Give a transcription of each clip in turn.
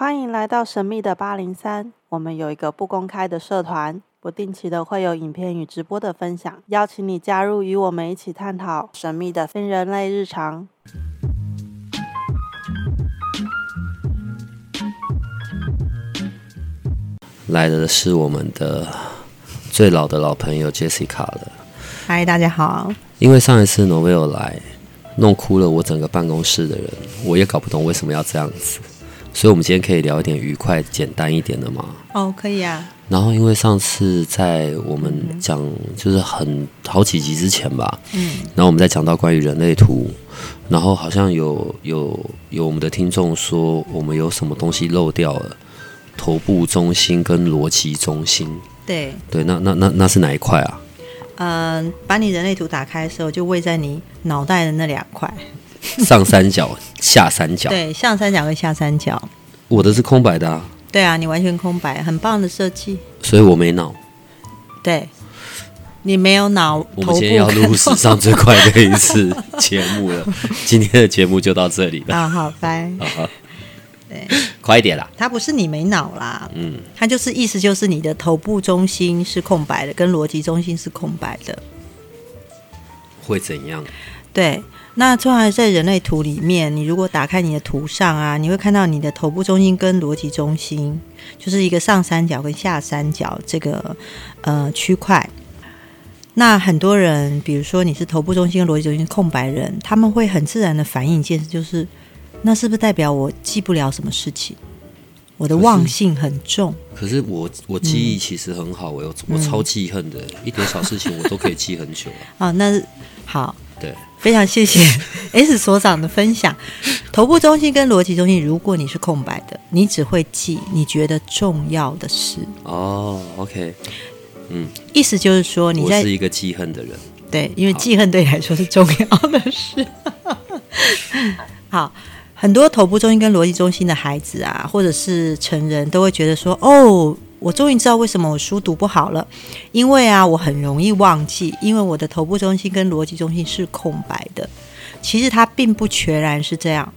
欢迎来到神秘的八零三。我们有一个不公开的社团，不定期的会有影片与直播的分享，邀请你加入，与我们一起探讨神秘的非人类日常。来的是我们的最老的老朋友 Jessica 了。嗨，大家好。因为上一次 Novel 来，弄哭了我整个办公室的人，我也搞不懂为什么要这样子。所以，我们今天可以聊一点愉快、简单一点的吗？哦，可以啊。然后，因为上次在我们讲，就是很好几集之前吧，嗯，然后我们在讲到关于人类图，然后好像有有有我们的听众说，我们有什么东西漏掉了，头部中心跟逻辑中心。对对，那那那那是哪一块啊？嗯，把你人类图打开的时候，就位在你脑袋的那两块。上三角、下三角，对，上三角跟下三角。我的是空白的啊。对啊，你完全空白，很棒的设计。所以我没脑。对，你没有脑。我们今天要录史上最快的一次 节目了。今天的节目就到这里了。啊，好，拜。对，快一点啦。它不是你没脑啦，嗯，它就是意思就是你的头部中心是空白的，跟逻辑中心是空白的。会怎样？对。那通常在人类图里面，你如果打开你的图上啊，你会看到你的头部中心跟逻辑中心，就是一个上三角跟下三角这个呃区块。那很多人，比如说你是头部中心跟逻辑中心空白人，他们会很自然的反应一件事，就是那是不是代表我记不了什么事情？我的忘性很重。可是我我记忆其实很好，我有我超记恨的，一点小事情我都可以记很久啊。那好。对，非常谢谢 S 所长的分享。头部中心跟逻辑中心，如果你是空白的，你只会记你觉得重要的事。哦，OK，嗯，意思就是说，你是一个记恨的人。对，因为记恨对你来说是重要的事。好，很多头部中心跟逻辑中心的孩子啊，或者是成人都会觉得说，哦。我终于知道为什么我书读不好了，因为啊，我很容易忘记，因为我的头部中心跟逻辑中心是空白的。其实它并不全然是这样。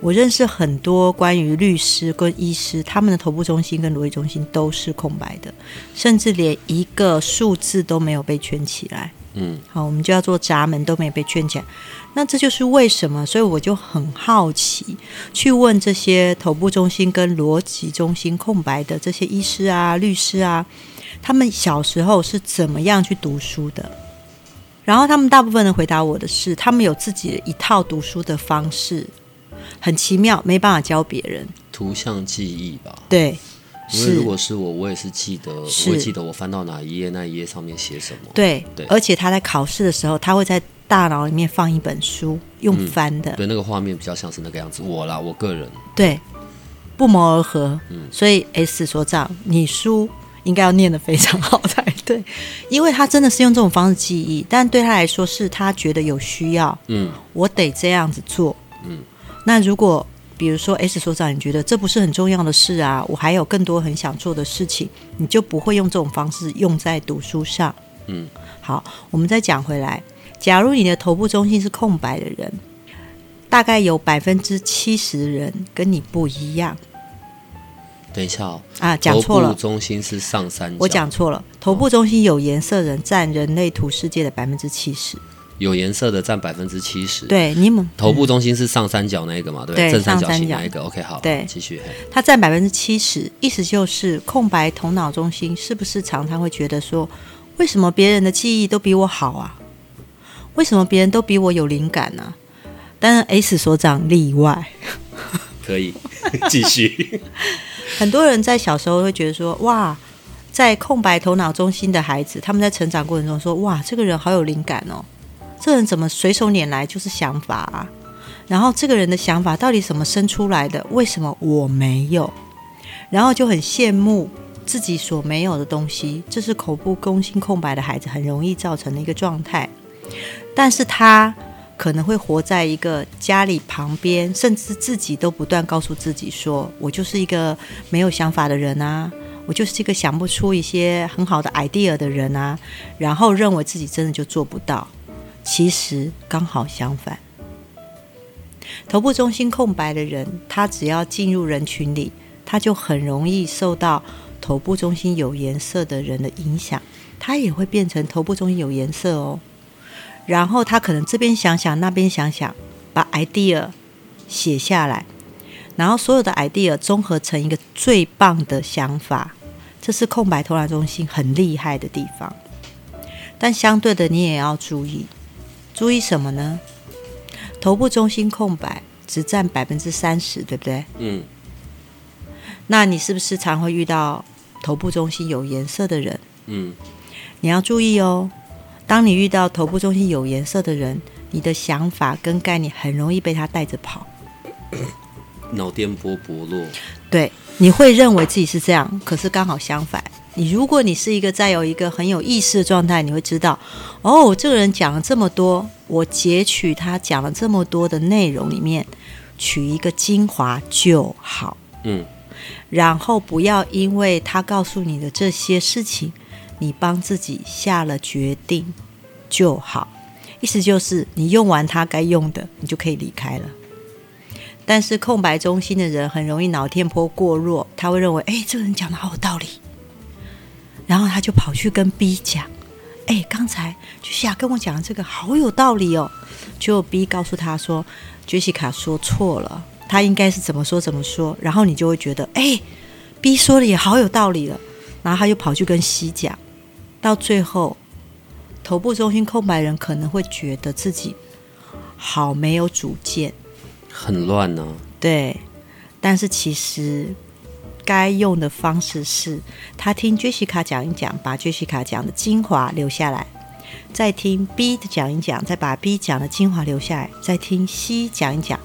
我认识很多关于律师跟医师，他们的头部中心跟逻辑中心都是空白的，甚至连一个数字都没有被圈起来。嗯，好，我们就要做闸门都没有被圈起来。那这就是为什么，所以我就很好奇，去问这些头部中心跟逻辑中心空白的这些医师啊、律师啊，他们小时候是怎么样去读书的？然后他们大部分人回答我的是，他们有自己的一套读书的方式，很奇妙，没办法教别人。图像记忆吧。对。因为如果是我，我也是记得，我会记得我翻到哪一页，那一页上面写什么。对，对。而且他在考试的时候，他会在大脑里面放一本书，用翻的。对，那个画面比较像是那个样子。我啦，我个人。对，不谋而合。嗯。所以 S 所长，你书应该要念得非常好才对，因为他真的是用这种方式记忆，但对他来说是他觉得有需要。嗯。我得这样子做。嗯。那如果。比如说，S 所长，你觉得这不是很重要的事啊？我还有更多很想做的事情，你就不会用这种方式用在读书上。嗯，好，我们再讲回来。假如你的头部中心是空白的人，大概有百分之七十的人跟你不一样。等一下哦，啊，讲错了，中心是上三角。我讲错了，头部中心有颜色人占人类图世界的百分之七十。有颜色的占百分之七十，对，你们头部中心是上三角那一个嘛？对，正三角形那一个。OK，好，对，继续。它占百分之七十，意思就是空白头脑中心是不是常常会觉得说，为什么别人的记忆都比我好啊？为什么别人都比我有灵感呢？当然 S 所长例外。可以 继续。很多人在小时候会觉得说，哇，在空白头脑中心的孩子，他们在成长过程中说，哇，这个人好有灵感哦。这人怎么随手拈来就是想法啊？然后这个人的想法到底怎么生出来的？为什么我没有？然后就很羡慕自己所没有的东西。这是口部空心空白的孩子很容易造成的一个状态。但是他可能会活在一个家里旁边，甚至自己都不断告诉自己说：“我就是一个没有想法的人啊，我就是一个想不出一些很好的 idea 的人啊。”然后认为自己真的就做不到。其实刚好相反，头部中心空白的人，他只要进入人群里，他就很容易受到头部中心有颜色的人的影响，他也会变成头部中心有颜色哦。然后他可能这边想想，那边想想，把 idea 写下来，然后所有的 idea 综合成一个最棒的想法，这是空白头脑中心很厉害的地方。但相对的，你也要注意，注意什么呢？头部中心空白只占百分之三十，对不对？嗯，那你是不是常会遇到头部中心有颜色的人？嗯，你要注意哦。当你遇到头部中心有颜色的人，你的想法跟概念很容易被他带着跑。脑电波薄弱，对，你会认为自己是这样，可是刚好相反。你如果你是一个在有一个很有意识的状态，你会知道，哦，这个人讲了这么多，我截取他讲了这么多的内容里面，取一个精华就好。嗯，然后不要因为他告诉你的这些事情。你帮自己下了决定就好，意思就是你用完它该用的，你就可以离开了。但是空白中心的人很容易脑电波过弱，他会认为，哎，这个人讲的好有道理，然后他就跑去跟 B 讲，哎，刚才就西跟我讲的这个好有道理哦。就 B 告诉他说，杰西卡说错了，他应该是怎么说怎么说，然后你就会觉得，哎，B 说的也好有道理了，然后他就跑去跟 C 讲。到最后，头部中心空白人可能会觉得自己好没有主见，很乱呢。对，但是其实该用的方式是，他听 Jessica 讲一讲，把 Jessica 讲的精华留下来；再听 B 的讲一讲，再把 B 讲的精华留下来；再听 C 讲一讲，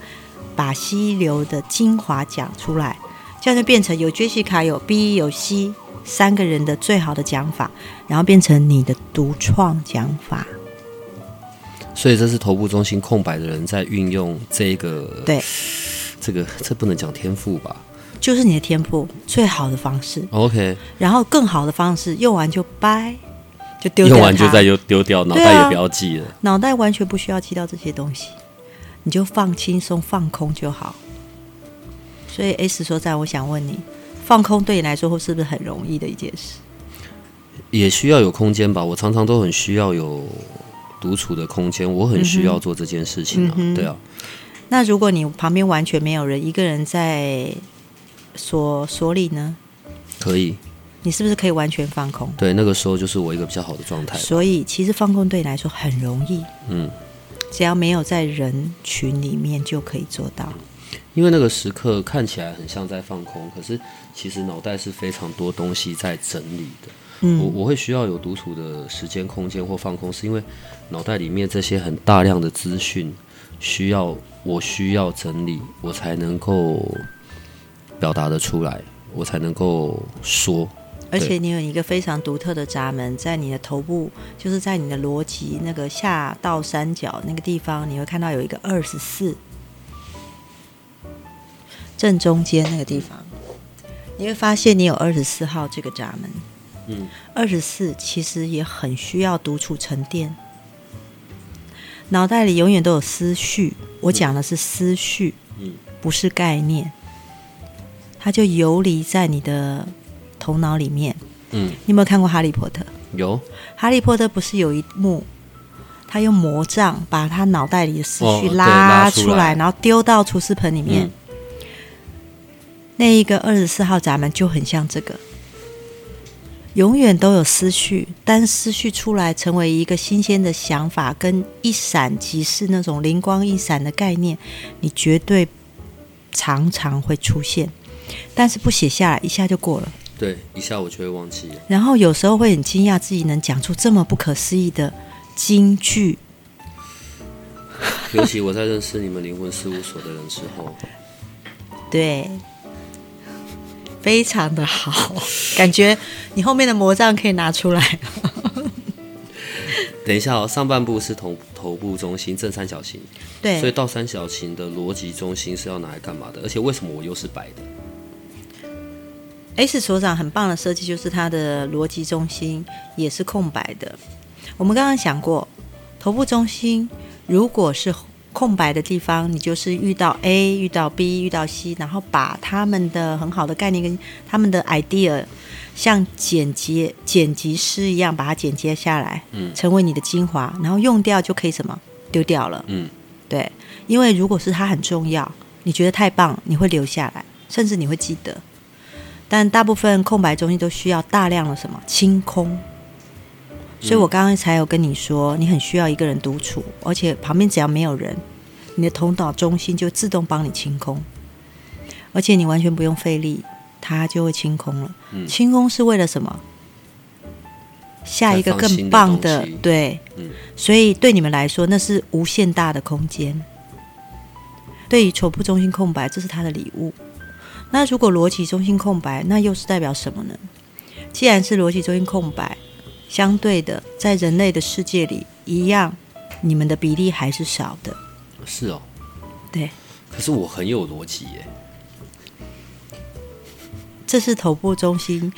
把 C 留的精华讲出来。这样就变成有 Jessica、有 B、有 C。三个人的最好的讲法，然后变成你的独创讲法。所以这是头部中心空白的人在运用这个，对，这个这不能讲天赋吧？就是你的天赋最好的方式。OK，然后更好的方式用完就掰，就丢掉。用完就再又丢掉，脑袋也不要记了。脑袋完全不需要记到这些东西，你就放轻松、放空就好。所以 S 说：“在我想问你。”放空对你来说是不是很容易的一件事？也需要有空间吧。我常常都很需要有独处的空间，我很需要做这件事情啊。对啊。那如果你旁边完全没有人，一个人在所所里呢？可以。你是不是可以完全放空？对，那个时候就是我一个比较好的状态。所以其实放空对你来说很容易。嗯。只要没有在人群里面就可以做到。因为那个时刻看起来很像在放空，可是其实脑袋是非常多东西在整理的。嗯，我我会需要有独处的时间、空间或放空，是因为脑袋里面这些很大量的资讯需要我需要整理，我才能够表达的出来，我才能够说。而且你有一个非常独特的闸门，在你的头部，就是在你的逻辑那个下倒三角那个地方，你会看到有一个二十四。正中间那个地方，你会发现你有二十四号这个闸门。嗯，二十四其实也很需要独处沉淀。脑袋里永远都有思绪，我讲的是思绪，嗯，不是概念。它就游离在你的头脑里面。嗯，你有没有看过《哈利波特》？有。哈利波特不是有一幕，他用魔杖把他脑袋里的思绪拉出来，然后丢到厨师盆里面。那一个二十四号闸门就很像这个，永远都有思绪，但思绪出来成为一个新鲜的想法，跟一闪即逝那种灵光一闪的概念，你绝对常常会出现，但是不写下来，一下就过了。对，一下我就会忘记了。然后有时候会很惊讶，自己能讲出这么不可思议的金句。尤其我在认识你们灵魂事务所的人之后，对。非常的好，感觉你后面的魔杖可以拿出来。等一下哦，上半部是头头部中心正三角形，对，所以倒三角形的逻辑中心是要拿来干嘛的？而且为什么我又是白的？S 所长很棒的设计就是它的逻辑中心也是空白的。我们刚刚想过，头部中心如果是。空白的地方，你就是遇到 A、遇到 B、遇到 C，然后把他们的很好的概念跟他们的 idea，像剪辑剪辑师一样把它剪接下来，嗯，成为你的精华，然后用掉就可以什么？丢掉了，嗯，对，因为如果是它很重要，你觉得太棒，你会留下来，甚至你会记得。但大部分空白中心都需要大量的什么？清空。所以我刚刚才有跟你说，你很需要一个人独处，而且旁边只要没有人，你的头脑中心就自动帮你清空，而且你完全不用费力，它就会清空了。清空是为了什么？下一个更棒的，对，所以对你们来说，那是无限大的空间。对于头部中心空白，这是他的礼物。那如果逻辑中心空白，那又是代表什么呢？既然是逻辑中心空白。相对的，在人类的世界里，一样，你们的比例还是少的。是哦，对。可是我很有逻辑耶。这是头部中心、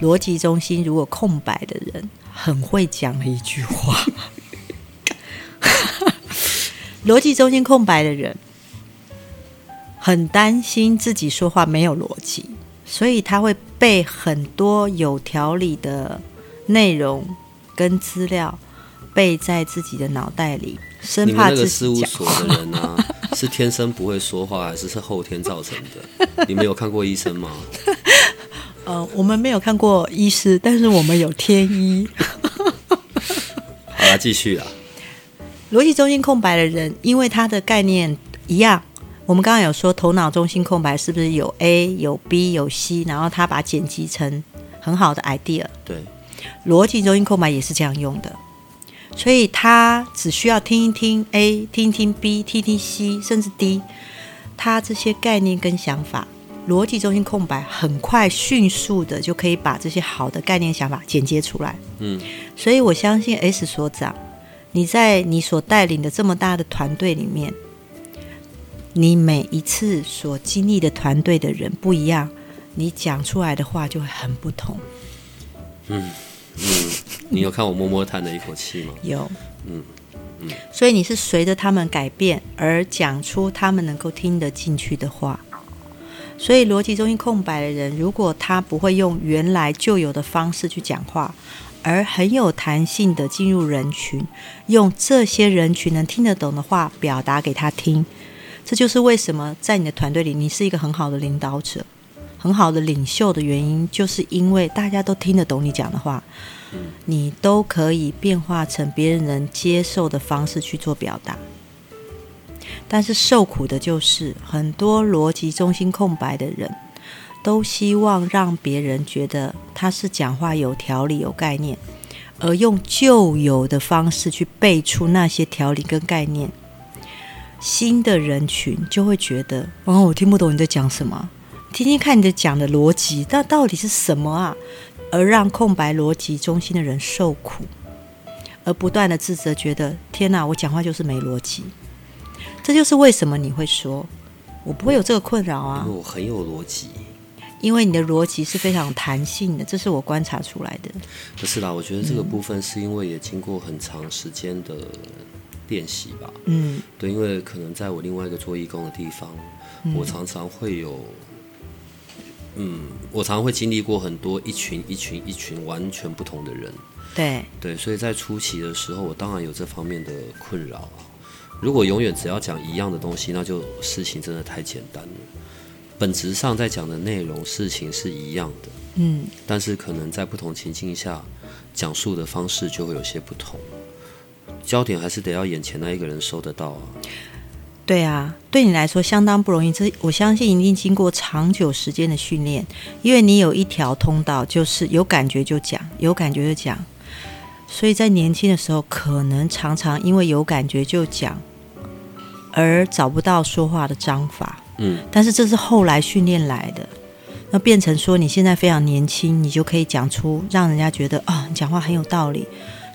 逻辑中心如果空白的人，很会讲的一句话。逻辑中心空白的人，很担心自己说话没有逻辑，所以他会被很多有条理的。内容跟资料背在自己的脑袋里，生怕自己事务所的人呢，是天生不会说话，还是是后天造成的？你们有看过医生吗？呃，我们没有看过医师，但是我们有天医。好了，继续啊。逻辑中心空白的人，因为他的概念一样，我们刚刚有说头脑中心空白是不是有 A 有 B 有 C，然后他把剪辑成很好的 idea。对。逻辑中心空白也是这样用的，所以他只需要听一听 A，听一听 B，听听 C，甚至 D，他这些概念跟想法，逻辑中心空白很快迅速的就可以把这些好的概念想法剪接出来。嗯，所以我相信 S 所长，你在你所带领的这么大的团队里面，你每一次所经历的团队的人不一样，你讲出来的话就会很不同。嗯。嗯，你有看我默默叹的一口气吗？有，嗯嗯，所以你是随着他们改变而讲出他们能够听得进去的话。所以逻辑中心空白的人，如果他不会用原来就有的方式去讲话，而很有弹性的进入人群，用这些人群能听得懂的话表达给他听，这就是为什么在你的团队里，你是一个很好的领导者。很好的领袖的原因，就是因为大家都听得懂你讲的话，你都可以变化成别人能接受的方式去做表达。但是受苦的就是很多逻辑中心空白的人，都希望让别人觉得他是讲话有条理、有概念，而用旧有的方式去背出那些条理跟概念。新的人群就会觉得，哦，我听不懂你在讲什么。听听看你的讲的逻辑，那到底是什么啊？而让空白逻辑中心的人受苦，而不断的自责，觉得天哪，我讲话就是没逻辑。这就是为什么你会说，我不会有这个困扰啊。因为我很有逻辑，因为你的逻辑是非常弹性的，这是我观察出来的。不是啦，我觉得这个部分是因为也经过很长时间的练习吧。嗯，对，因为可能在我另外一个做义工的地方，我常常会有。嗯，我常常会经历过很多一群一群一群完全不同的人，对对，所以在初期的时候，我当然有这方面的困扰啊。如果永远只要讲一样的东西，那就事情真的太简单了。本质上在讲的内容、事情是一样的，嗯，但是可能在不同情境下讲述的方式就会有些不同。焦点还是得要眼前那一个人收得到啊。对啊，对你来说相当不容易。这我相信一定经过长久时间的训练，因为你有一条通道，就是有感觉就讲，有感觉就讲。所以在年轻的时候，可能常常因为有感觉就讲，而找不到说话的章法。嗯，但是这是后来训练来的，那变成说你现在非常年轻，你就可以讲出让人家觉得啊，你讲话很有道理。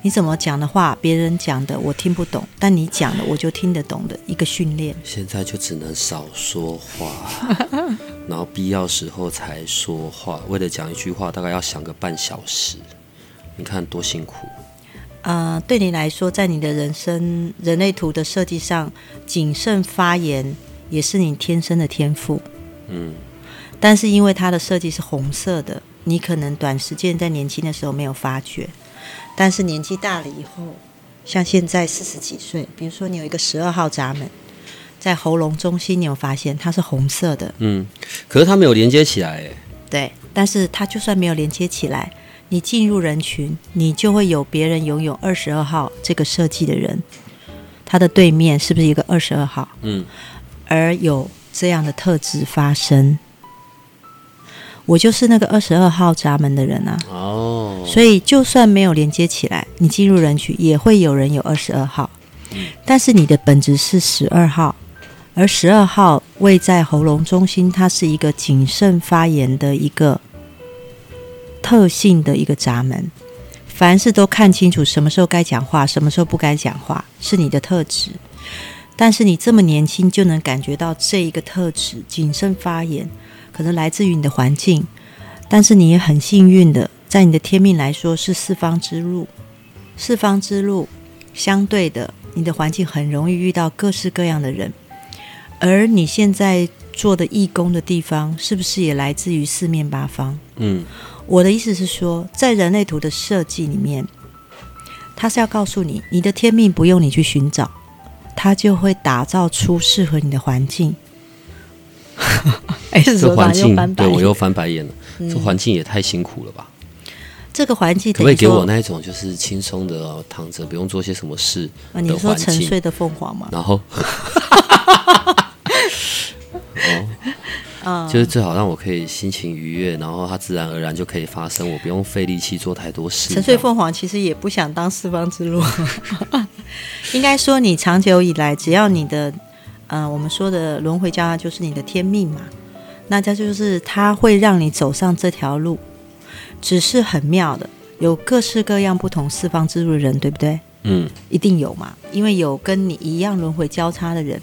你怎么讲的话，别人讲的我听不懂，但你讲的我就听得懂的一个训练。现在就只能少说话，然后必要时候才说话。为了讲一句话，大概要想个半小时，你看多辛苦。呃，对你来说，在你的人生人类图的设计上，谨慎发言也是你天生的天赋。嗯，但是因为它的设计是红色的，你可能短时间在年轻的时候没有发觉，但是年纪大了以后，像现在四十几岁，比如说你有一个十二号闸门，在喉咙中心，你有发现它是红色的？嗯，可是它没有连接起来，对，但是它就算没有连接起来。你进入人群，你就会有别人拥有二十二号这个设计的人，他的对面是不是一个二十二号？嗯，而有这样的特质发生，我就是那个二十二号闸门的人啊。哦，所以就算没有连接起来，你进入人群也会有人有二十二号，但是你的本质是十二号，而十二号位在喉咙中心，它是一个谨慎发言的一个。特性的一个闸门，凡事都看清楚，什么时候该讲话，什么时候不该讲话，是你的特质。但是你这么年轻就能感觉到这一个特质，谨慎发言，可能来自于你的环境。但是你也很幸运的，在你的天命来说是四方之路，四方之路相对的，你的环境很容易遇到各式各样的人。而你现在做的义工的地方，是不是也来自于四面八方？嗯。我的意思是说，在人类图的设计里面，它是要告诉你，你的天命不用你去寻找，它就会打造出适合你的环境。哎，这环境对我又翻白眼了。这环境也太辛苦了吧？这个环境可不可以给我那一种就是轻松的躺着不用做些什么事啊？你说沉睡的凤凰吗？然后 哦。就是最好让我可以心情愉悦，然后它自然而然就可以发生，我不用费力气做太多事。沉睡凤凰其实也不想当四方之路，应该说你长久以来，只要你的，嗯，我们说的轮回交叉就是你的天命嘛，那这就是它会让你走上这条路，只是很妙的，有各式各样不同四方之路的人，对不对？嗯，一定有嘛，因为有跟你一样轮回交叉的人。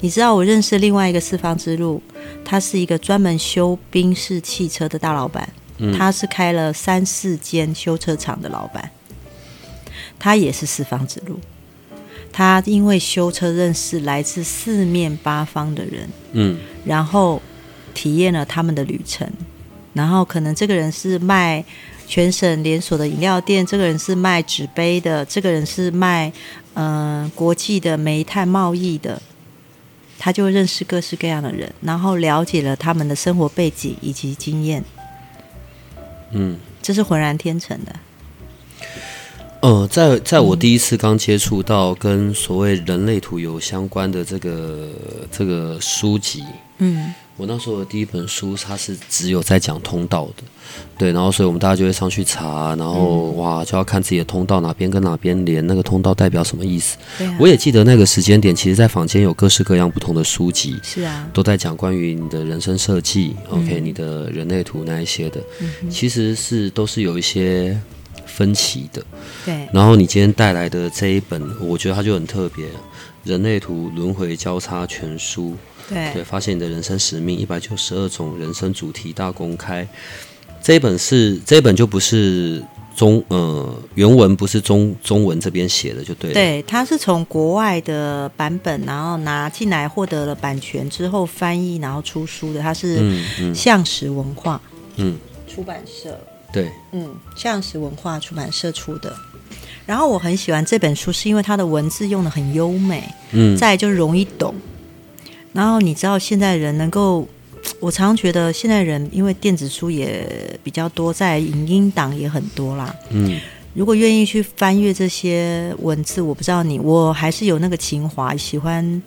你知道我认识另外一个四方之路，他是一个专门修宾士汽车的大老板，他是开了三四间修车厂的老板，他也是四方之路。他因为修车认识来自四面八方的人，嗯，然后体验了他们的旅程，然后可能这个人是卖。全省连锁的饮料店，这个人是卖纸杯的，这个人是卖嗯国际的煤炭贸易的，他就认识各式各样的人，然后了解了他们的生活背景以及经验。嗯，这是浑然天成的。呃，在在我第一次刚接触到跟所谓人类图有相关的这个这个书籍，嗯。我那时候的第一本书，它是只有在讲通道的，对，然后所以我们大家就会上去查，然后哇，就要看自己的通道哪边跟哪边连，那个通道代表什么意思。我也记得那个时间点，其实，在坊间有各式各样不同的书籍，是啊，都在讲关于你的人生设计，OK，你的人类图那一些的，其实是都是有一些分歧的。对，然后你今天带来的这一本，我觉得它就很特别，《人类图轮回交叉全书》。对，发现你的人生使命，一百九十二种人生主题大公开。这一本是这一本就不是中呃原文不是中中文这边写的就对了。对，它是从国外的版本，然后拿进来获得了版权之后翻译，然后出书的。它是向实文化嗯出版社对嗯向实文化出版社出的。然后我很喜欢这本书，是因为它的文字用的很优美，嗯，再就是容易懂。然后你知道现在人能够，我常常觉得现在人因为电子书也比较多，在影音档也很多啦。嗯，如果愿意去翻阅这些文字，我不知道你，我还是有那个情怀，喜欢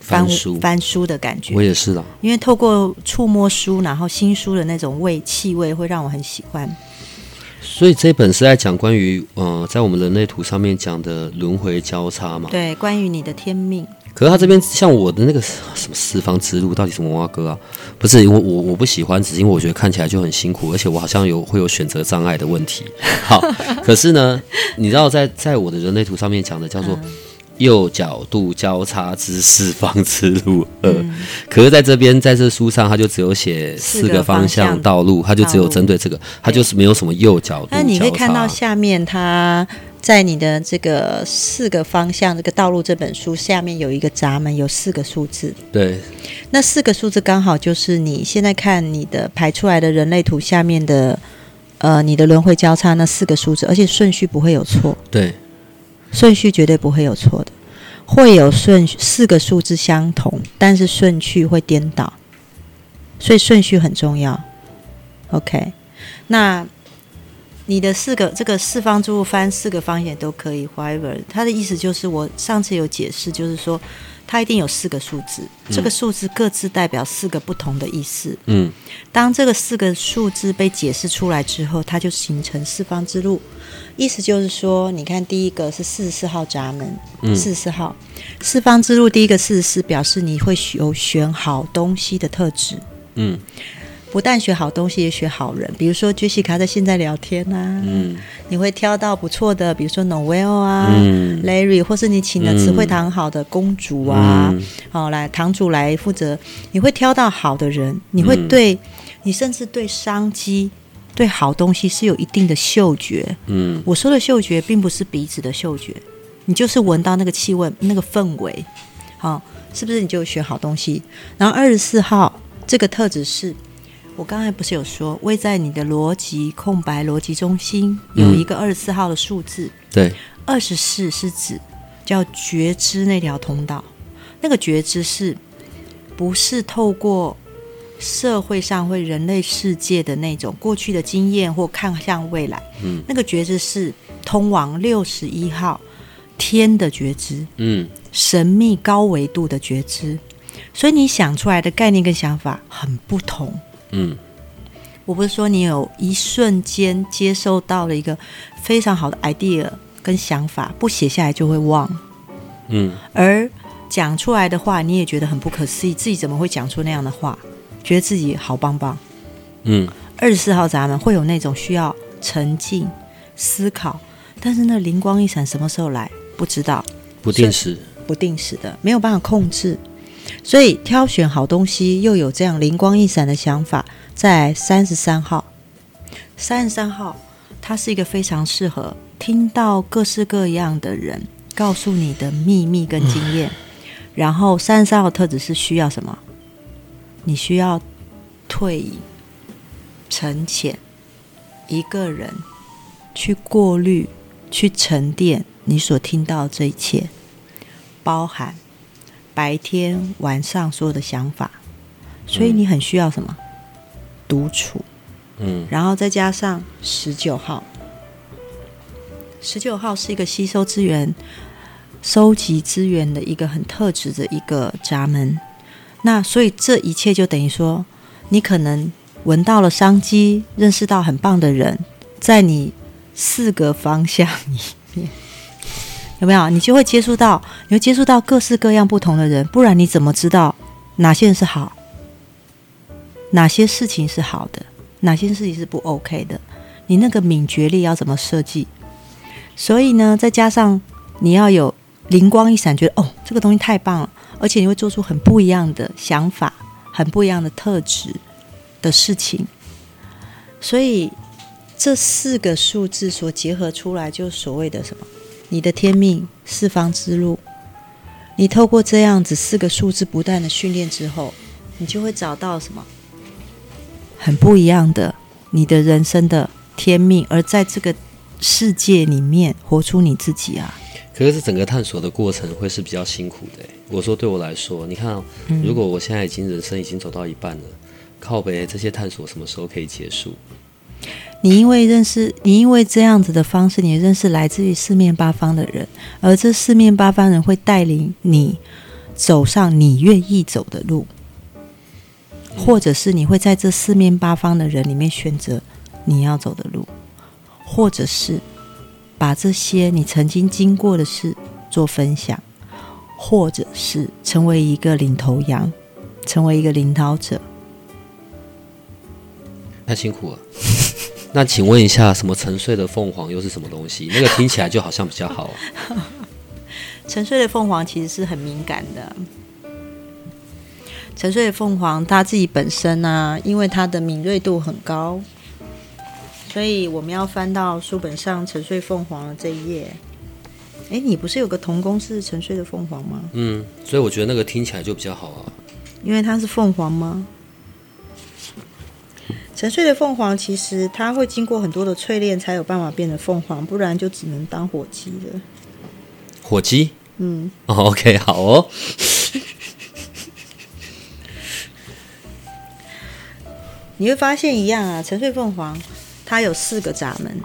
翻书翻书的感觉。我也是的，因为透过触摸书，然后新书的那种味气味，会让我很喜欢。所以这本是在讲关于呃，在我们人类图上面讲的轮回交叉嘛？对，关于你的天命。可是他这边像我的那个什么四方之路到底什么蛙哥啊？不是我我我不喜欢，只是因为我觉得看起来就很辛苦，而且我好像有会有选择障碍的问题。好，可是呢，你知道在在我的人类图上面讲的叫做右角度交叉之四方之路，呃，可是在这边在这书上，他就只有写四个方向道路，他就只有针对这个，他就是没有什么右角度。那你可以看到下面他。在你的这个四个方向这个道路这本书下面有一个闸门，有四个数字。对，那四个数字刚好就是你现在看你的排出来的人类图下面的，呃，你的轮回交叉那四个数字，而且顺序不会有错。对，顺序绝对不会有错的，会有顺序四个数字相同，但是顺序会颠倒，所以顺序很重要。OK，那。你的四个这个四方之物翻四个方向都可以，whatever。它的意思就是我上次有解释，就是说它一定有四个数字，这个数字各自代表四个不同的意思。嗯，当这个四个数字被解释出来之后，它就形成四方之路。意思就是说，你看第一个是四十四号闸门，四十四号四方之路，第一个四十四表示你会有选好东西的特质。嗯。不但学好东西，也学好人。比如说，Jessica 在现在聊天呐，嗯，你会挑到不错的，比如说 Noel 啊，Larry，或是你请的词汇堂好的公主啊，好来堂主来负责，你会挑到好的人，你会对你甚至对商机、对好东西是有一定的嗅觉。嗯，我说的嗅觉并不是鼻子的嗅觉，你就是闻到那个气味、那个氛围，好，是不是你就学好东西？然后二十四号这个特质是。我刚才不是有说，位在你的逻辑空白逻辑中心有一个二十四号的数字，对，二十四是指叫觉知那条通道，那个觉知是不是透过社会上或人类世界的那种过去的经验或看向未来，嗯，那个觉知是通往六十一号天的觉知，嗯，神秘高维度的觉知，所以你想出来的概念跟想法很不同。嗯，我不是说你有一瞬间接受到了一个非常好的 idea 跟想法，不写下来就会忘。嗯，而讲出来的话，你也觉得很不可思议，自己怎么会讲出那样的话？觉得自己好棒棒。嗯，二十四号闸门会有那种需要沉静思考，但是那灵光一闪什么时候来不知道，不定时，不定时的，没有办法控制。所以挑选好东西，又有这样灵光一闪的想法，在三十三号。三十三号，它是一个非常适合听到各式各样的人告诉你的秘密跟经验。然后三十三号特质是需要什么？你需要退隐、沉潜，一个人去过滤、去沉淀你所听到这一切，包含。白天、晚上所有的想法，所以你很需要什么？独处。嗯，然后再加上十九号，十九号是一个吸收资源、收集资源的一个很特质的一个闸门。那所以这一切就等于说，你可能闻到了商机，认识到很棒的人，在你四个方向里面。有没有？你就会接触到，你会接触到各式各样不同的人，不然你怎么知道哪些人是好，哪些事情是好的，哪些事情是不 OK 的？你那个敏觉力要怎么设计？所以呢，再加上你要有灵光一闪，觉得哦，这个东西太棒了，而且你会做出很不一样的想法，很不一样的特质的事情。所以这四个数字所结合出来，就所谓的什么？你的天命四方之路，你透过这样子四个数字不断的训练之后，你就会找到什么很不一样的你的人生的天命，而在这个世界里面活出你自己啊！可是整个探索的过程会是比较辛苦的。我说对我来说，你看，如果我现在已经人生已经走到一半了，靠北这些探索什么时候可以结束？你因为认识，你因为这样子的方式，你认识来自于四面八方的人，而这四面八方人会带领你走上你愿意走的路，或者是你会在这四面八方的人里面选择你要走的路，或者是把这些你曾经经过的事做分享，或者是成为一个领头羊，成为一个领导者。太辛苦了。那请问一下，什么沉睡的凤凰又是什么东西？那个听起来就好像比较好。沉睡的凤凰其实是很敏感的。沉睡的凤凰，它自己本身呢，因为它的敏锐度很高，所以我们要翻到书本上沉睡凤凰的这一页。哎，你不是有个童工是沉睡的凤凰吗？嗯，所以我觉得那个听起来就比较好啊。因为它是凤凰吗？沉睡的凤凰其实它会经过很多的淬炼，才有办法变成凤凰，不然就只能当火鸡了。火鸡？嗯，哦，OK，好哦。你会发现一样啊，沉睡凤凰它有四个闸门，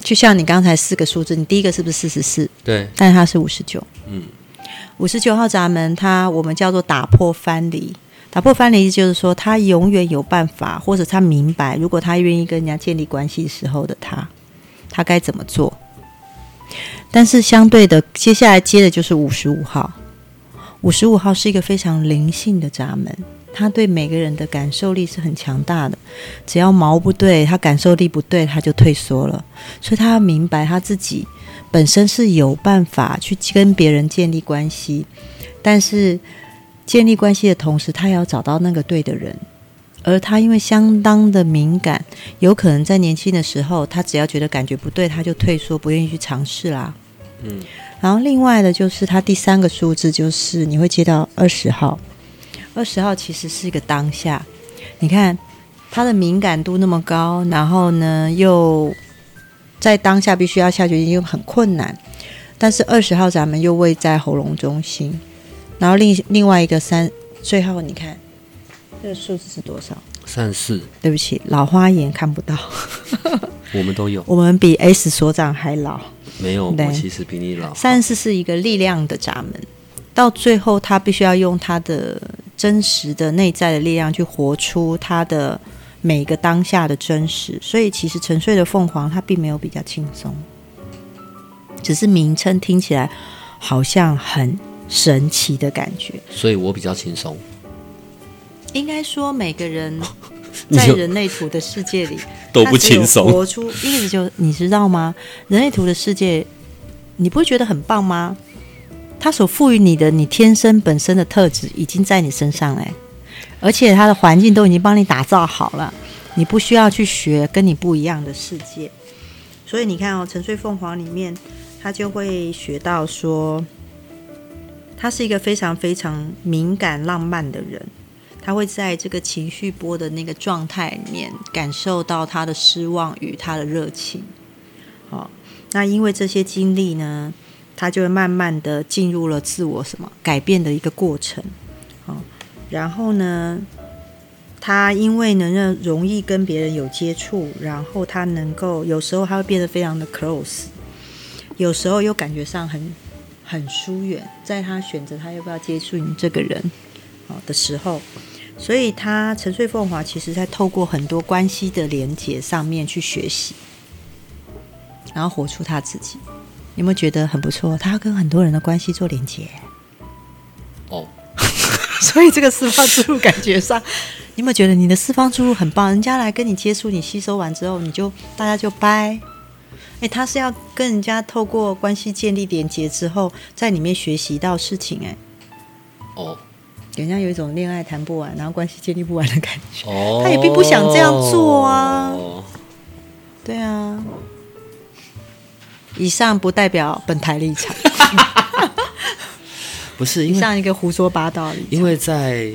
就像你刚才四个数字，你第一个是不是四十四？对，但是它是五十九。嗯，五十九号闸门，它我们叫做打破藩篱。打破藩篱就是说，他永远有办法，或者他明白，如果他愿意跟人家建立关系时候的他，他该怎么做。但是相对的，接下来接的就是五十五号。五十五号是一个非常灵性的闸门，他对每个人的感受力是很强大的。只要毛不对，他感受力不对，他就退缩了。所以他要明白他自己本身是有办法去跟别人建立关系，但是。建立关系的同时，他也要找到那个对的人，而他因为相当的敏感，有可能在年轻的时候，他只要觉得感觉不对，他就退缩，不愿意去尝试啦。嗯，然后另外的就是他第三个数字，就是你会接到二十号，二十号其实是一个当下，你看他的敏感度那么高，然后呢又在当下必须要下决心又很困难，但是二十号咱们又位在喉咙中心。然后另另外一个三，最后你看这个数字是多少？三四。对不起，老花眼看不到。我们都有。我们比 S 所长还老。没有，我其实比你老。三四是一个力量的闸门，到最后他必须要用他的真实的内在的力量去活出他的每个当下的真实。所以其实沉睡的凤凰，它并没有比较轻松，只是名称听起来好像很。神奇的感觉，所以我比较轻松。应该说，每个人 在人类图的世界里 都不轻松。活出，因为就你知道吗？人类图的世界，你不会觉得很棒吗？他所赋予你的，你天生本身的特质已经在你身上嘞，而且他的环境都已经帮你打造好了，你不需要去学跟你不一样的世界。所以你看哦，《沉睡凤凰》里面，他就会学到说。他是一个非常非常敏感、浪漫的人，他会在这个情绪波的那个状态里面感受到他的失望与他的热情。好，那因为这些经历呢，他就会慢慢的进入了自我什么改变的一个过程。好，然后呢，他因为能让容易跟别人有接触，然后他能够有时候他会变得非常的 close，有时候又感觉上很。很疏远，在他选择他要不要接触你这个人好的时候，所以他沉睡凤凰其实在透过很多关系的连接上面去学习，然后活出他自己。有没有觉得很不错？他跟很多人的关系做连接。哦，所以这个四方之路感觉上，你有没有觉得你的四方之路很棒？人家来跟你接触，你吸收完之后，你就大家就掰。哎，他是要跟人家透过关系建立连接之后，在里面学习到事情，哎，哦，人家有一种恋爱谈不完，然后关系建立不完的感觉，哦，他也并不想这样做啊，对啊，以上不代表本台立场。不是，因像一个胡说八道。因为在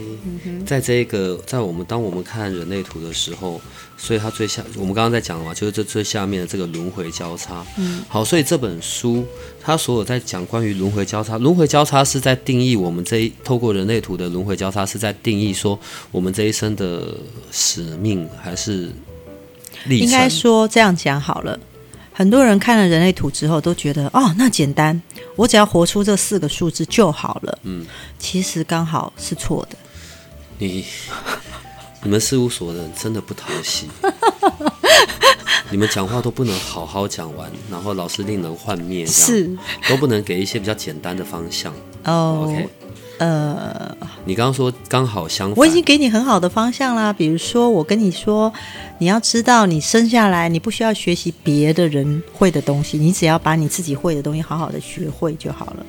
在这个在我们当我们看人类图的时候，所以它最下我们刚刚在讲嘛，就是这最下面的这个轮回交叉。嗯，好，所以这本书它所有在讲关于轮回交叉，轮回交叉是在定义我们这一透过人类图的轮回交叉是在定义说我们这一生的使命还是历程？应该说这样讲好了。很多人看了人类图之后都觉得哦，那简单，我只要活出这四个数字就好了。嗯，其实刚好是错的。你你们事务所的人真的不讨喜，你们讲话都不能好好讲完，然后老是令人幻灭，是都不能给一些比较简单的方向。哦，OK。呃，你刚刚说刚好相反，我已经给你很好的方向啦。比如说，我跟你说，你要知道，你生下来你不需要学习别的人会的东西，你只要把你自己会的东西好好的学会就好了。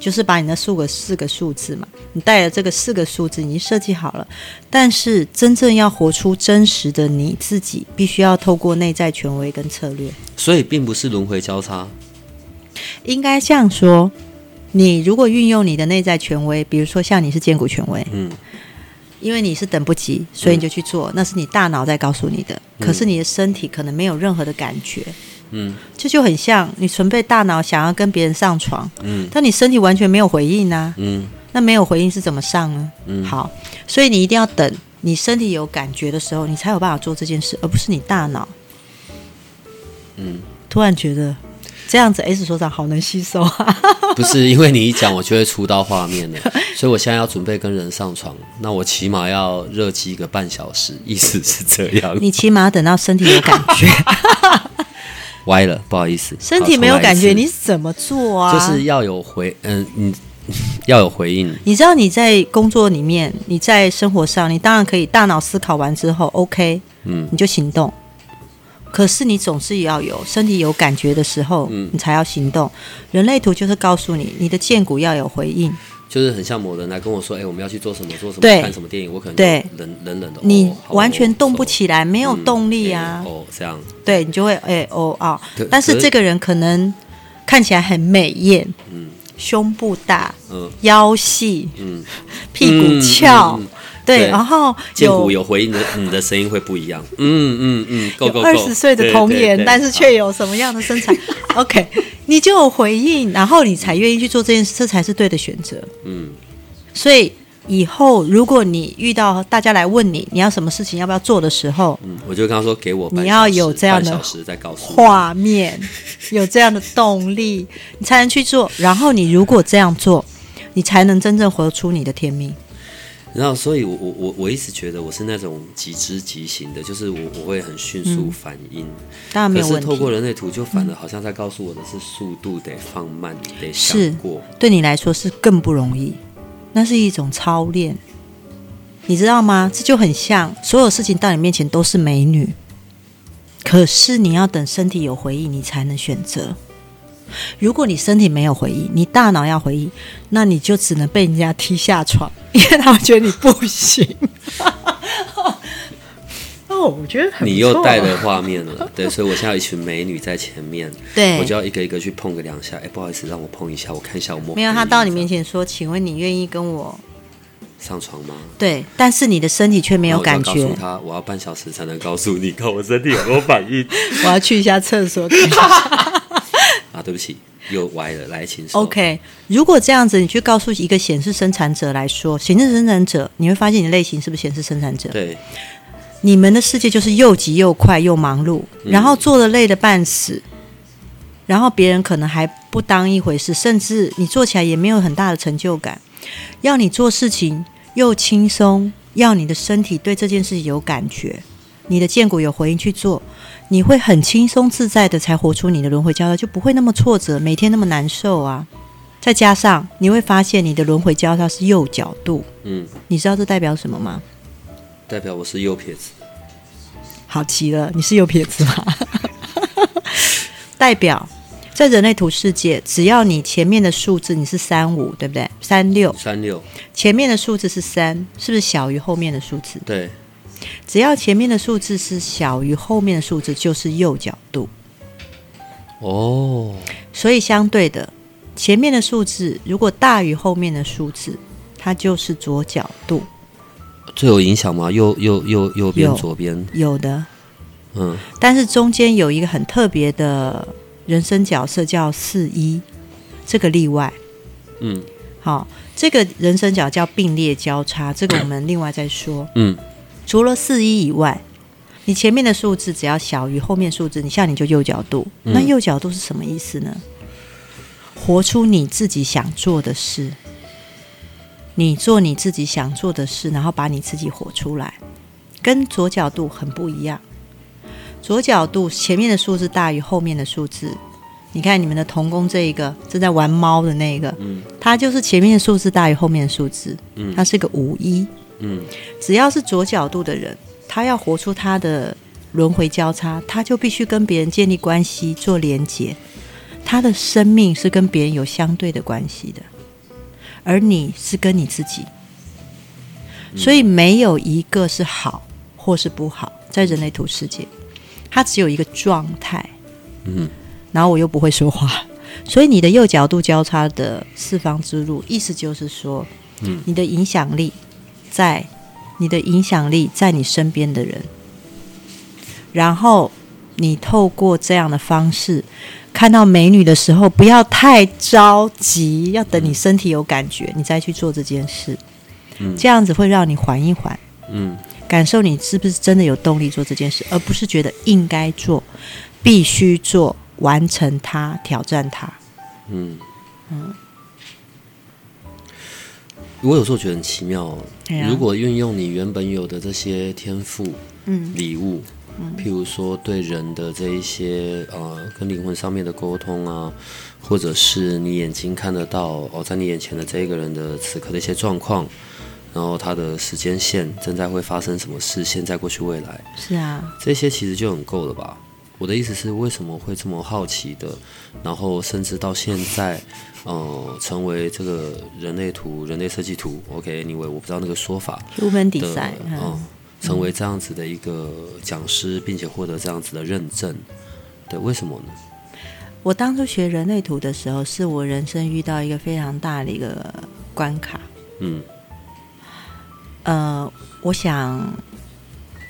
就是把你那数个四个数字嘛，你带了这个四个数字，你设计好了。但是真正要活出真实的你自己，必须要透过内在权威跟策略。所以并不是轮回交叉，应该这样说：你如果运用你的内在权威，比如说像你是坚固权威，嗯，因为你是等不及，所以你就去做，那是你大脑在告诉你的。可是你的身体可能没有任何的感觉。嗯，这就很像你准备大脑想要跟别人上床，嗯，但你身体完全没有回应呢，嗯，那没有回应是怎么上呢？嗯，好，所以你一定要等你身体有感觉的时候，你才有办法做这件事，而不是你大脑。嗯，突然觉得这样子 S 所长好能吸收啊，不是因为你一讲，我就会出到画面了，所以我现在要准备跟人上床，那我起码要热机个半小时，意思是这样。你起码等到身体有感觉。歪了，不好意思，身体没有感觉，你怎么做啊？就是要有回，嗯，你要有回应。你知道你在工作里面，你在生活上，你当然可以大脑思考完之后，OK，嗯你就行动。可是你总是要有身体有感觉的时候，嗯你才要行动。人类图就是告诉你，你的剑骨要有回应。就是很像某人来跟我说，哎、我们要去做什么，做什么，看什么电影，我可能冷冷冷的，你完全动不哦起来，没有嗯动力啊哎。哦，这样，对你就会哎、哦啊可，但是这个人可能看起来很美艳，嗯胸部大，嗯腰细，嗯，屁股翘，嗯嗯嗯对，然后剑骨有有回应的，你的声音会不一样。嗯嗯嗯，够够够。二十岁的童颜，但是却有有什么样的身材？OK，你就有回应，然后你才愿意去做这件事，这才是对的选择。嗯所以以后如果你遇到大家来问你你要什么事情要不要做的时候，嗯，我就跟他说给我你要有这样的。画面有这样的动力，你才能去做。然后你如果这样做，你才能真正活出你的天命。然后，所以我我我我一直觉得我是那种即知即行的，就是我我会很迅速反应。当然嗯没有问题，透过人类图，就反而好像在告诉我的是速度得放慢，得是想过。对你来说是更不容易，那是一种操练，你知道吗？这就很像所有事情到你面前都是美女，可是你要等身体有回应，你才能选择。如果你身体没有回忆，你大脑要回忆，那你就只能被人家踢下床，因为他们觉得你不行。哦，我觉得很你又带了画面了，对，所以我现在有一群美女在前面，对我就要一个一个去碰个两下。哎，不好意思，让我碰一下，我看一下我摸。没有他到你面前说：“请问你愿意跟我上床吗？对？”但是你的身体却没有感觉我要告诉。他，我要半小时才能告诉你，看我身体有没有反应。我要去一下厕所。啊，对不起，又歪了，来，请说。OK，如果这样子，你去告诉一个显示生产者来说，显示生产者，你会发现你的类型是不是显示生产者？对，你们的世界就是又急又快又忙碌，嗯然后做的累的半死，然后别人可能还不当一回事，甚至你做起来也没有很大的成就感。要你做事情又轻松，要你的身体对这件事情有感觉，你的剑骨有回应去做，你会很轻松自在的才活出你的轮回交叉，就不会那么挫折，每天那么难受啊。再加上你会发现你的轮回交叉是右角度，嗯，你知道这代表什么吗？代表我是右撇子。好极了，你是右撇子吗？代表在人类图世界，只要你前面的数字你是三五，对不对？三六，三六，前面的数字是三，是不是小于后面的数字？对，只要前面的数字是小于后面的数字，就是右角度。哦，所以相对的，前面的数字如果大于后面的数字，它就是左角度。这有影响吗？右右右右边左边，有的，嗯，但是中间有一个很特别的人生角色叫四一，这个例外。嗯好，这个人生角叫并列交叉，这个我们另外再说。嗯，除了四一以外，你前面的数字只要小于后面数字，你像你就右角度。嗯那右角度是什么意思呢？活出你自己想做的事，你做你自己想做的事，然后把你自己活出来，跟左角度很不一样。左角度前面的数字大于后面的数字，你看你们的童工这一个正在玩猫的那个，嗯它就是前面的数字大于后面的数字，嗯它是个五一。嗯只要是左角度的人，他要活出他的轮回交叉，他就必须跟别人建立关系，做连结。他的生命是跟别人有相对的关系的。而你是跟你自己，所以没有一个是好或是不好，在人类图世界，它只有一个状态。嗯，然后我又不会说话，所以你的右角度交叉的四方之路，意思就是说，嗯，你的影响力在你的影响力在你身边的人，然后你透过这样的方式。看到美女的时候，不要太着急，要等你身体有感觉，你再去做这件事。嗯，这样子会让你缓一缓，嗯，感受你是不是真的有动力做这件事，而不是觉得应该做、必须做、完成它、挑战它。嗯嗯，我有时候觉得很奇妙，如果运用你原本有的这些天赋、嗯，礼物。譬如说，对人的这一些呃，跟灵魂上面的沟通啊，或者是你眼睛看得到哦，在你眼前的这一个人的此刻的一些状况，然后他的时间线正在会发生什么事，现在、过去、未来，是啊，这些其实就很够了吧？我的意思是，为什么会这么好奇的？然后甚至到现在，呃，成为这个人类图、人类设计图，OK？因为我不知道那个说法，Human Design，嗯。成为这样子的一个讲师，并且获得这样子的认证，对，为什么呢？我当初学人类图的时候，是我人生遇到一个非常大的一个关卡。嗯，呃，我想，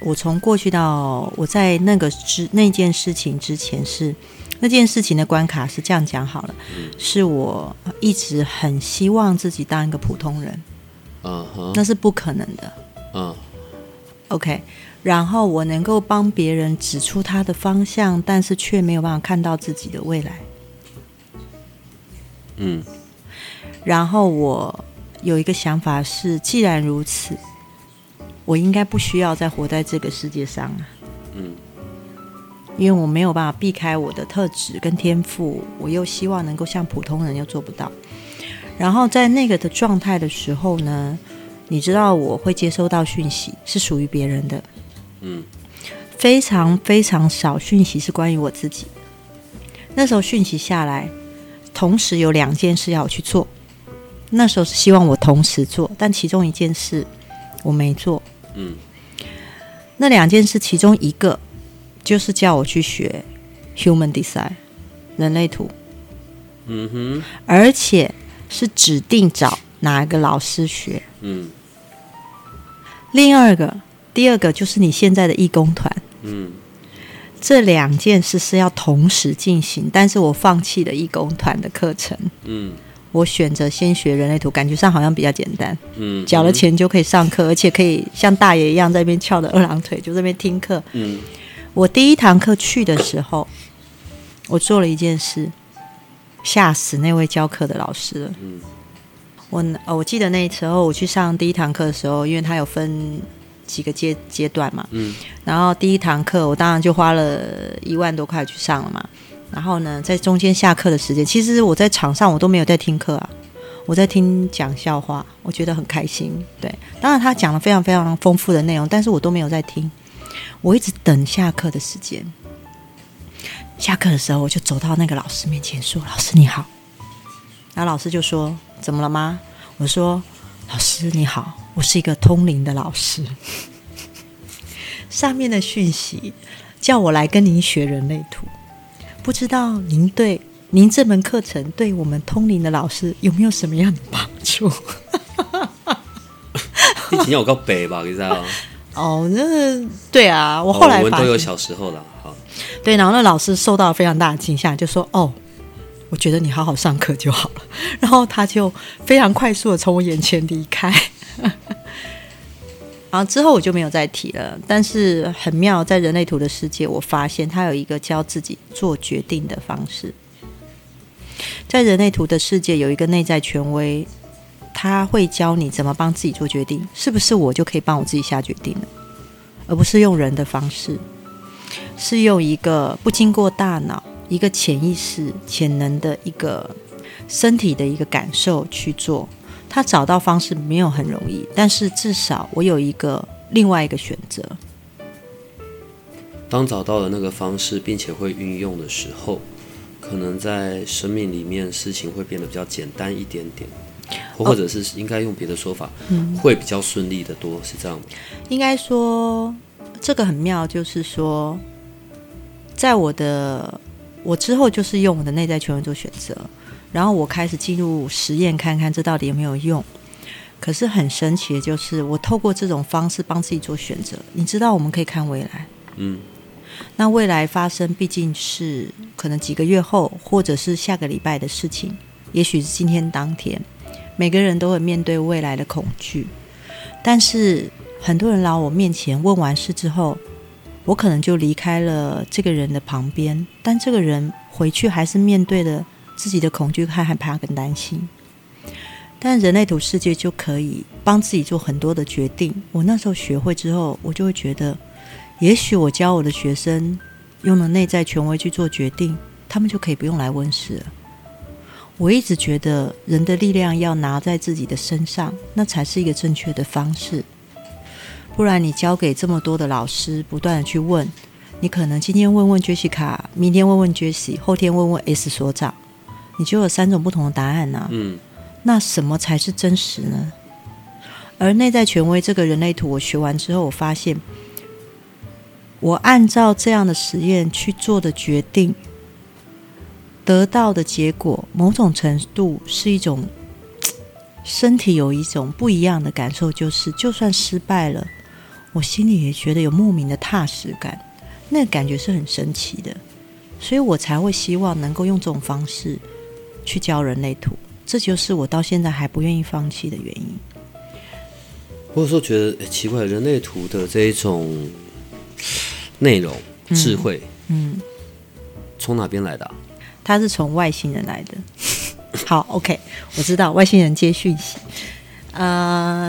我从过去到我在那个之那件事情之前，是那件事情的关卡是这样讲好了，是我一直很希望自己当一个普通人。嗯哼，那是不可能的。嗯。OK，然后我能够帮别人指出他的方向，但是却没有办法看到自己的未来。嗯，然后我有一个想法是，既然如此，我应该不需要再活在这个世界上了。嗯，因为我没有办法避开我的特质跟天赋，我又希望能够像普通人，又做不到。然后在那个的状态的时候呢？你知道我会接收到讯息是属于别人的，嗯，非常非常少讯息是关于我自己。那时候讯息下来，同时有两件事要我去做。那时候是希望我同时做，但其中一件事我没做。嗯，那两件事其中一个就是叫我去学 Human Design 人类图。嗯哼，而且是指定找哪一个老师学。嗯。另二个，第二个就是你现在的义工团。嗯，这两件事是要同时进行，但是我放弃了义工团的课程。嗯，我选择先学人类图，感觉上好像比较简单。嗯，缴了钱就可以上课，而且可以像大爷一样在那边翘着二郎腿，就这边听课。嗯，我第一堂课去的时候，我做了一件事，吓死那位教课的老师了。嗯。我呃，我记得那时候我去上第一堂课的时候，因为他有分几个阶阶段嘛，嗯，然后第一堂课我当然就花了一万多块去上了嘛。然后呢，在中间下课的时间，其实我在场上我都没有在听课啊，我在听讲笑话，我觉得很开心。对，当然他讲了非常非常丰富的内容，但是我都没有在听，我一直等下课的时间。下课的时候，我就走到那个老师面前说：“老师你好。”然后老师就说。怎么了吗？我说，老师你好，我是一个通灵的老师。上面的讯息叫我来跟您学人类图，不知道您对您这门课程对我们通灵的老师有没有什么样的帮助？你今天有告白吧？你知道吗？哦，那对啊，我后来我们都有小时候了。好，对，然后那老师受到非常大的惊吓，就说：“哦。”我觉得你好好上课就好了，然后他就非常快速的从我眼前离开，然后之后我就没有再提了。但是很妙，在人类图的世界，我发现他有一个教自己做决定的方式。在人类图的世界，有一个内在权威，他会教你怎么帮自己做决定，是不是我就可以帮我自己下决定了，而不是用人的方式，是用一个不经过大脑。一个潜意识、潜能的一个身体的一个感受去做，他找到方式没有很容易，但是至少我有一个另外一个选择。当找到了那个方式，并且会运用的时候，可能在生命里面事情会变得比较简单一点点。或者是应该用别的说法，会比较顺利的多，是这样吗？应该说这个很妙，就是说，在我的我之后，就是用我的内在权威做选择，然后我开始进入实验，看看这到底有没有用。可是很神奇的就是，我透过这种方式帮自己做选择。你知道，我们可以看未来，嗯，那未来发生毕竟是可能几个月后，或者是下个礼拜的事情，也许是今天当天。每个人都会面对未来的恐惧，但是很多人来我面前问完事之后，我可能就离开了这个人的旁边，但这个人回去还是面对了自己的恐惧、害害怕跟担心。但人类图世界就可以帮自己做很多的决定。我那时候学会之后，我就会觉得，也许我教我的学生用了内在权威去做决定，他们就可以不用来问事了。我一直觉得人的力量要拿在自己的身上，那才是一个正确的方式。不然你交给这么多的老师，不断的去问，你可能今天问问 Jessica，明天问问 Jessie，后天问问 S 所长，你就有三种不同的答案呢。嗯，那什么才是真实呢？而内在权威这个人类图，我学完之后，我发现，我按照这样的实验去做的决定。得到的结果，某种程度是一种 身体有一种不一样的感受，就是就算失败了，我心里也觉得有莫名的踏实感，那个感觉是很神奇的，所以我才会希望能够用这种方式去教人类图，这就是我到现在还不愿意放弃的原因。或者说觉得奇怪，人类图的这一种内容智慧，嗯，从哪边来的？他是从外星人来的。好，OK，我知道外星人接讯息。呃，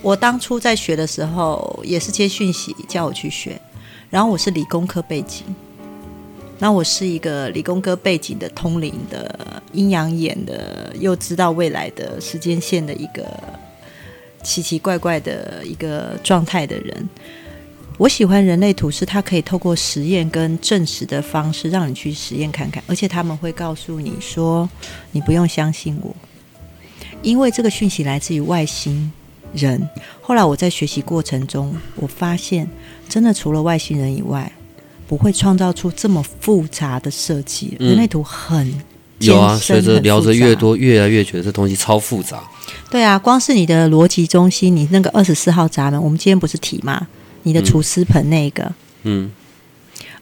我当初在学的时候也是接讯息，叫我去学。然后我是理工科背景，那我是一个理工科背景的通灵的阴阳眼的，又知道未来的时间线的一个奇奇怪怪的一个状态的人。我喜欢人类图，是它可以透过实验跟证实的方式，让你去实验看看，而且他们会告诉你说，你不用相信我，因为这个讯息来自于外星人。后来我在学习过程中，我发现真的除了外星人以外，不会创造出这么复杂的设计。人类图很有啊，随着聊着越多，越来越觉得这东西超复杂。对啊，光是你的逻辑中心，你那个二十四号闸门，我们今天不是提吗？你的厨师盆那个，嗯，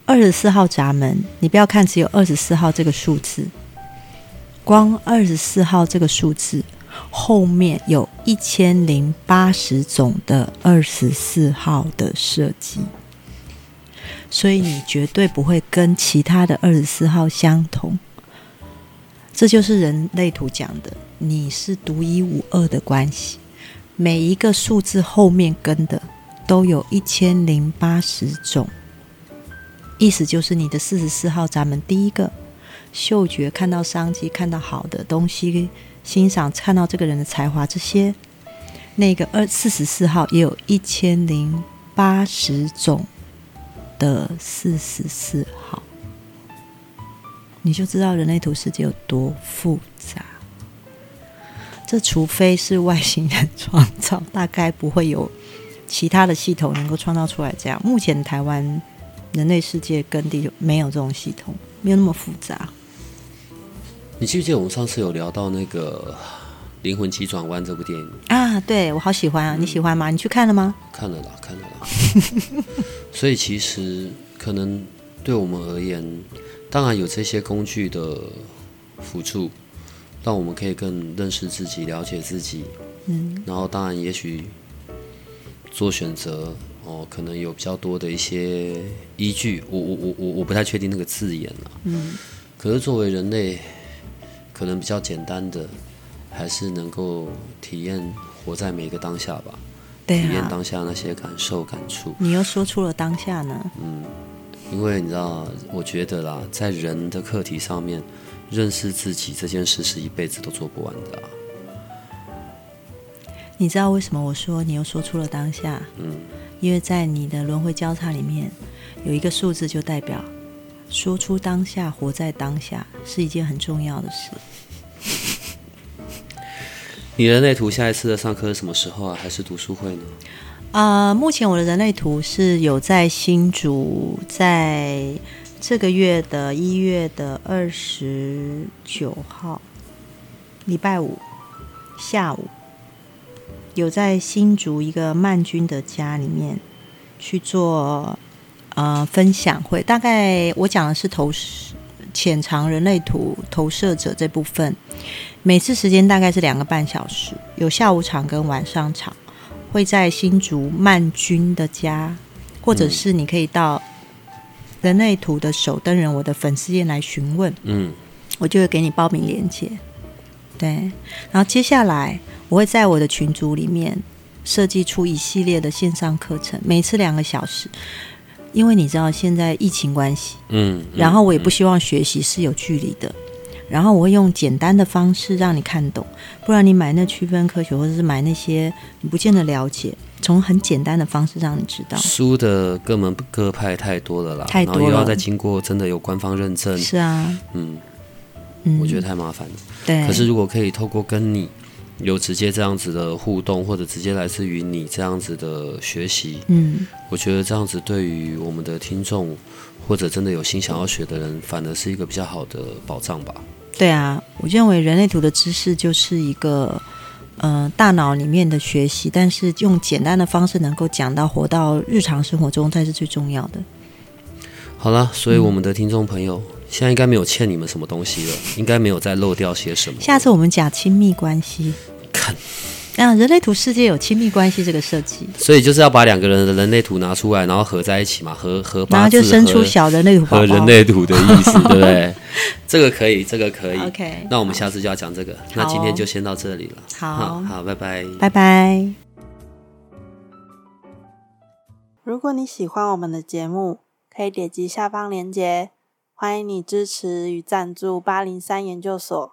二十四号闸门，你不要看只有二十四号这个数字，光二十四号这个数字后面有一千零八十种的二十四号的设计，所以你绝对不会跟其他的二十四号相同。这就是人类图讲的，你是独一无二的关系，每一个数字后面跟的。都有一千零八十种，意思就是你的四十四号闸门，第一个嗅觉看到商机，看到好的东西，欣赏看到这个人的才华，这些那个二四十四号也有一千零八十种的四十四号，你就知道人类图世界有多复杂。这除非是外星人创造，大概不会有。其他的系统能够创造出来这样，目前台湾人类世界跟地球没有这种系统，没有那么复杂。你记不记得我们上次有聊到那个《灵魂急转弯》这部电影啊？对我好喜欢啊！你喜欢吗？你去看了吗？看了啦，看了啦。所以其实可能对我们而言，当然有这些工具的辅助，让我们可以更认识自己、了解自己。嗯，然后当然也许。做选择哦，可能有比较多的一些依据，我我我我我不太确定那个字眼了。嗯，可是作为人类，可能比较简单的，还是能够体验活在每一个当下吧。对体验当下那些感受感触。你又说出了当下呢？嗯，因为你知道，我觉得啦，在人的课题上面，认识自己这件事是一辈子都做不完的。你知道为什么我说你又说出了当下？嗯，因为在你的轮回交叉里面有一个数字，就代表说出当下，活在当下是一件很重要的事。你人类图下一次的上课是什么时候啊？还是读书会呢？啊，目前我的人类图是有在新竹，在这个月的一月的二十九号，礼拜五下午，有在新竹一个曼君的家里面去做呃分享会。大概我讲的是投潜藏人类图投射者这部分，每次时间大概是两个半小时，有下午场跟晚上场。会在新竹曼君的家，或者是你可以到人类图的首登人我的粉丝页来询问，嗯，我就会给你报名链接。对，然后接下来我会在我的群组里面设计出一系列的线上课程，每次两个小时，因为你知道现在疫情关系，嗯，然后我也不希望学习是有距离的。然后我会用简单的方式让你看懂，不然你买那区分科学或者是买那些你不见得了解，从很简单的方式让你知道。书的各门各派太多了啦，太多了，又要再经过真的有官方认证。是啊，嗯，我觉得太麻烦了。对。可是如果可以透过跟你有直接这样子的互动，或者直接来自于你这样子的学习，嗯，我觉得这样子对于我们的听众或者真的有心想要学的人，反而是一个比较好的保障吧。对啊，我认为人类图的知识就是一个，呃，大脑里面的学习，但是用简单的方式能够讲到活到日常生活中才是最重要的。好了，所以我们的听众朋友现在应该没有欠你们什么东西了，应该没有再漏掉些什么。下次我们讲亲密关系。看。啊，人类图世界有亲密关系这个设计，所以就是要把两个人的人类图拿出来，然后合在一起嘛，合合然后就生出小人类图和人类图的意思，对不对？这个可以，这个可以。OK，那我们下次就要讲这个，那今天就先到这里了。好，好，拜拜，拜拜。如果你喜欢我们的节目，可以点击下方链接，欢迎你支持与赞助八零三研究所。